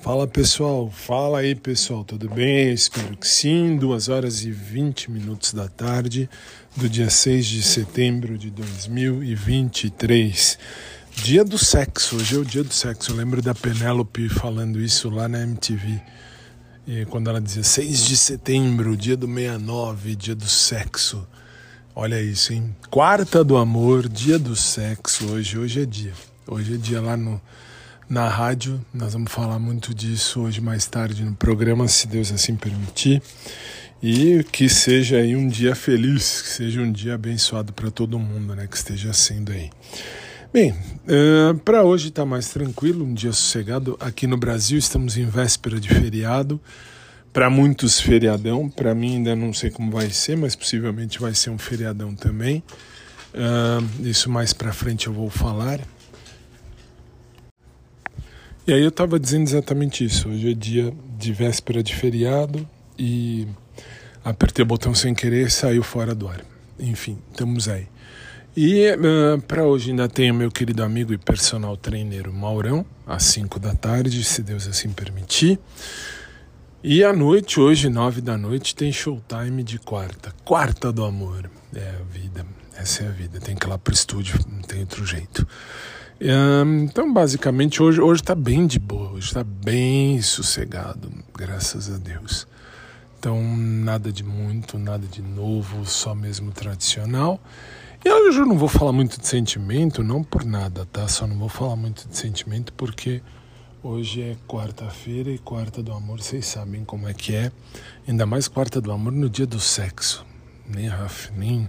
Fala pessoal, fala aí pessoal, tudo bem? Espero que sim. 2 horas e 20 minutos da tarde do dia 6 de setembro de 2023. Dia do sexo, hoje é o dia do sexo. Eu lembro da Penélope falando isso lá na MTV. E quando ela dizia 6 de setembro, dia do 69, dia do sexo. Olha isso, hein? Quarta do amor, dia do sexo hoje. Hoje é dia. Hoje é dia lá no na rádio. Nós vamos falar muito disso hoje mais tarde no programa, se Deus assim permitir. E que seja aí um dia feliz, que seja um dia abençoado para todo mundo, né? Que esteja sendo aí. Bem, uh, para hoje está mais tranquilo, um dia sossegado. Aqui no Brasil estamos em véspera de feriado. Para muitos, feriadão. Para mim, ainda não sei como vai ser, mas possivelmente vai ser um feriadão também. Uh, isso mais para frente eu vou falar. E aí eu estava dizendo exatamente isso. Hoje é dia de véspera de feriado e apertei o botão sem querer saiu fora do ar. Enfim, estamos aí. E uh, para hoje ainda tenho meu querido amigo e personal trainer Maurão, às 5 da tarde, se Deus assim permitir. E à noite, hoje, 9 da noite, tem showtime de quarta. Quarta do amor. É a vida. Essa é a vida. Tem que ir lá pro estúdio, não tem outro jeito. Então, basicamente, hoje hoje está bem de boa, hoje está bem sossegado, graças a Deus. Então, nada de muito, nada de novo, só mesmo tradicional. E hoje eu não vou falar muito de sentimento, não por nada, tá? Só não vou falar muito de sentimento porque hoje é quarta-feira e quarta do amor, vocês sabem como é que é. Ainda mais quarta do amor no dia do sexo. Nem Raf, nem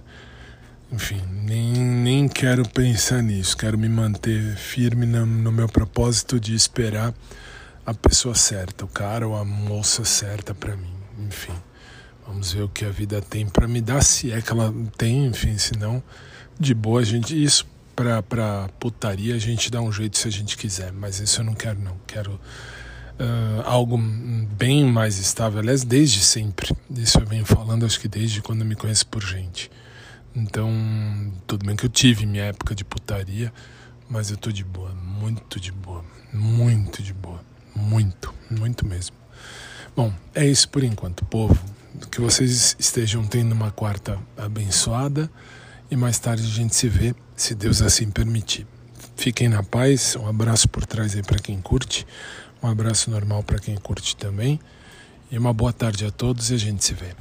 enfim, nem, nem quero pensar nisso. Quero me manter firme no, no meu propósito de esperar a pessoa certa, o cara ou a moça certa para mim. Enfim, vamos ver o que a vida tem para me dar, se é que ela tem, enfim, se não, de boa a gente. Isso pra, pra putaria a gente dá um jeito se a gente quiser, mas isso eu não quero, não. Quero. Uh, algo bem mais estável, aliás, desde sempre. Isso eu venho falando, acho que desde quando me conheço por gente. Então, tudo bem que eu tive minha época de putaria, mas eu tô de boa, muito de boa, muito de boa, muito, muito mesmo. Bom, é isso por enquanto, povo. Que vocês estejam tendo uma quarta abençoada e mais tarde a gente se vê, se Deus assim permitir. Fiquem na paz, um abraço por trás aí para quem curte, um abraço normal para quem curte também e uma boa tarde a todos e a gente se vê.